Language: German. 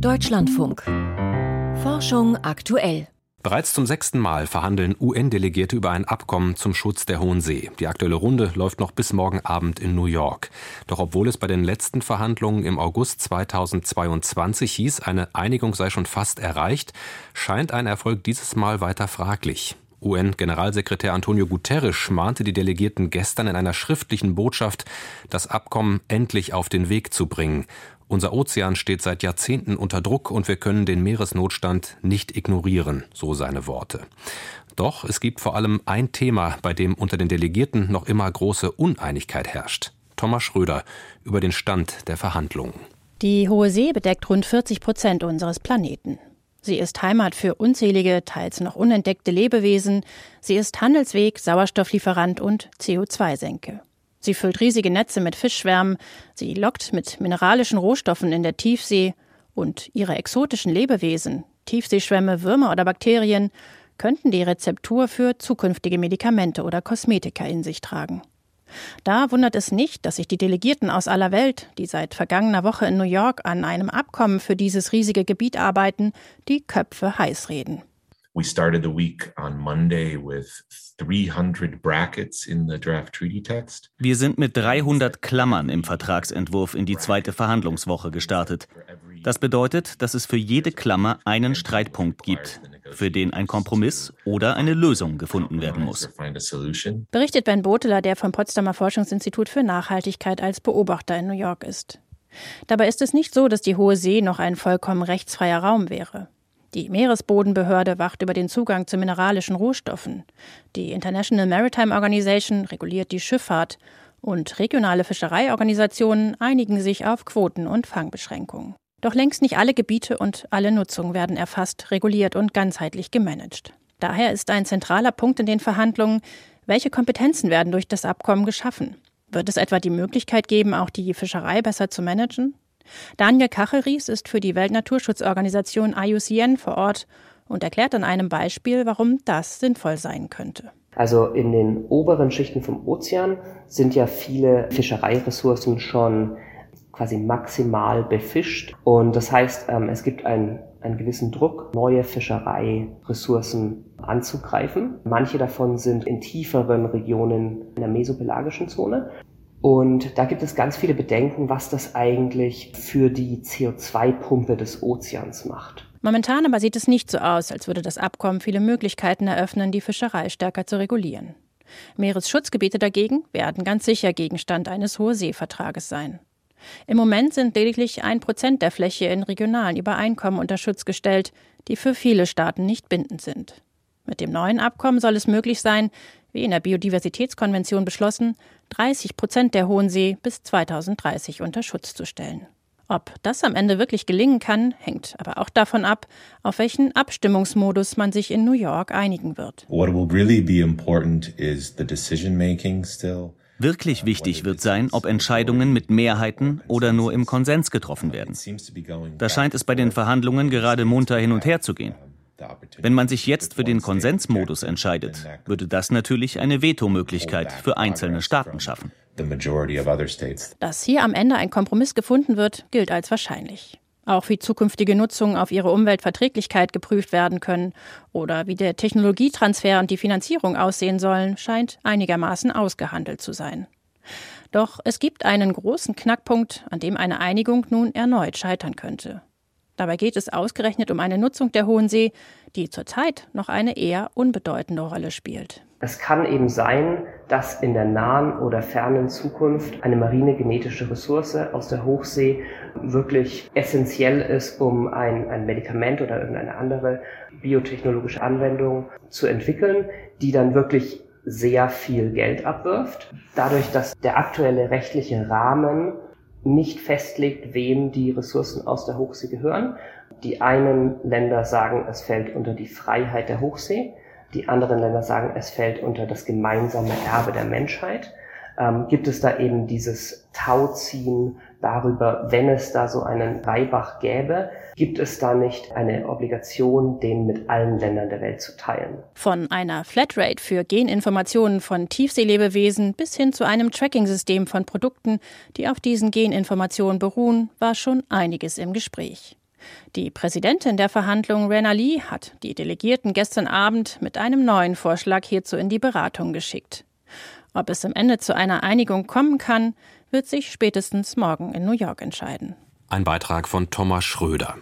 Deutschlandfunk. Forschung aktuell. Bereits zum sechsten Mal verhandeln UN-Delegierte über ein Abkommen zum Schutz der Hohen See. Die aktuelle Runde läuft noch bis morgen Abend in New York. Doch obwohl es bei den letzten Verhandlungen im August 2022 hieß, eine Einigung sei schon fast erreicht, scheint ein Erfolg dieses Mal weiter fraglich. UN-Generalsekretär Antonio Guterres mahnte die Delegierten gestern in einer schriftlichen Botschaft, das Abkommen endlich auf den Weg zu bringen. Unser Ozean steht seit Jahrzehnten unter Druck und wir können den Meeresnotstand nicht ignorieren, so seine Worte. Doch es gibt vor allem ein Thema, bei dem unter den Delegierten noch immer große Uneinigkeit herrscht. Thomas Schröder über den Stand der Verhandlungen. Die Hohe See bedeckt rund 40 Prozent unseres Planeten. Sie ist Heimat für unzählige, teils noch unentdeckte Lebewesen. Sie ist Handelsweg, Sauerstofflieferant und CO2-Senke. Sie füllt riesige Netze mit Fischschwärmen. Sie lockt mit mineralischen Rohstoffen in der Tiefsee. Und ihre exotischen Lebewesen, Tiefseeschwämme, Würmer oder Bakterien, könnten die Rezeptur für zukünftige Medikamente oder Kosmetika in sich tragen. Da wundert es nicht, dass sich die Delegierten aus aller Welt, die seit vergangener Woche in New York an einem Abkommen für dieses riesige Gebiet arbeiten, die Köpfe heiß reden. We started the week on Monday with 300 brackets in the draft treaty text. Wir sind mit 300 Klammern im Vertragsentwurf in die zweite Verhandlungswoche gestartet. Das bedeutet, dass es für jede Klammer einen Streitpunkt gibt, für den ein Kompromiss oder eine Lösung gefunden werden muss. Berichtet Ben Boteler, der vom Potsdamer Forschungsinstitut für Nachhaltigkeit als Beobachter in New York ist. Dabei ist es nicht so, dass die Hohe See noch ein vollkommen rechtsfreier Raum wäre. Die Meeresbodenbehörde wacht über den Zugang zu mineralischen Rohstoffen. Die International Maritime Organization reguliert die Schifffahrt und regionale Fischereiorganisationen einigen sich auf Quoten und Fangbeschränkungen. Doch längst nicht alle Gebiete und alle Nutzung werden erfasst, reguliert und ganzheitlich gemanagt. Daher ist ein zentraler Punkt in den Verhandlungen, welche Kompetenzen werden durch das Abkommen geschaffen? Wird es etwa die Möglichkeit geben, auch die Fischerei besser zu managen? Daniel Kachelries ist für die Weltnaturschutzorganisation IUCN vor Ort und erklärt an einem Beispiel, warum das sinnvoll sein könnte. Also in den oberen Schichten vom Ozean sind ja viele Fischereiressourcen schon quasi maximal befischt. Und das heißt, ähm, es gibt einen, einen gewissen Druck, neue Fischereiressourcen anzugreifen. Manche davon sind in tieferen Regionen in der mesopelagischen Zone. Und da gibt es ganz viele Bedenken, was das eigentlich für die CO2-Pumpe des Ozeans macht. Momentan aber sieht es nicht so aus, als würde das Abkommen viele Möglichkeiten eröffnen, die Fischerei stärker zu regulieren. Meeresschutzgebiete dagegen werden ganz sicher Gegenstand eines Hohe Seevertrages sein. Im Moment sind lediglich ein Prozent der Fläche in regionalen Übereinkommen unter Schutz gestellt, die für viele Staaten nicht bindend sind. Mit dem neuen Abkommen soll es möglich sein, wie in der Biodiversitätskonvention beschlossen, 30 Prozent der Hohen See bis 2030 unter Schutz zu stellen. Ob das am Ende wirklich gelingen kann, hängt aber auch davon ab, auf welchen Abstimmungsmodus man sich in New York einigen wird. What will really be important is the decision making still. Wirklich wichtig wird sein, ob Entscheidungen mit Mehrheiten oder nur im Konsens getroffen werden. Da scheint es bei den Verhandlungen gerade munter hin und her zu gehen. Wenn man sich jetzt für den Konsensmodus entscheidet, würde das natürlich eine Vetomöglichkeit für einzelne Staaten schaffen. Dass hier am Ende ein Kompromiss gefunden wird, gilt als wahrscheinlich. Auch wie zukünftige Nutzungen auf ihre Umweltverträglichkeit geprüft werden können oder wie der Technologietransfer und die Finanzierung aussehen sollen, scheint einigermaßen ausgehandelt zu sein. Doch es gibt einen großen Knackpunkt, an dem eine Einigung nun erneut scheitern könnte. Dabei geht es ausgerechnet um eine Nutzung der Hohen See, die zurzeit noch eine eher unbedeutende Rolle spielt. Es kann eben sein, dass in der nahen oder fernen Zukunft eine marine genetische Ressource aus der Hochsee wirklich essentiell ist, um ein, ein Medikament oder irgendeine andere biotechnologische Anwendung zu entwickeln, die dann wirklich sehr viel Geld abwirft. Dadurch, dass der aktuelle rechtliche Rahmen nicht festlegt, wem die Ressourcen aus der Hochsee gehören. Die einen Länder sagen, es fällt unter die Freiheit der Hochsee. Die anderen Länder sagen, es fällt unter das gemeinsame Erbe der Menschheit. Ähm, gibt es da eben dieses Tauziehen darüber, wenn es da so einen Reibach gäbe, gibt es da nicht eine Obligation, den mit allen Ländern der Welt zu teilen. Von einer Flatrate für Geninformationen von Tiefseelebewesen bis hin zu einem Tracking-System von Produkten, die auf diesen Geninformationen beruhen, war schon einiges im Gespräch. Die Präsidentin der Verhandlungen, Rena Lee, hat die Delegierten gestern Abend mit einem neuen Vorschlag hierzu in die Beratung geschickt. Ob es am Ende zu einer Einigung kommen kann, wird sich spätestens morgen in New York entscheiden. Ein Beitrag von Thomas Schröder.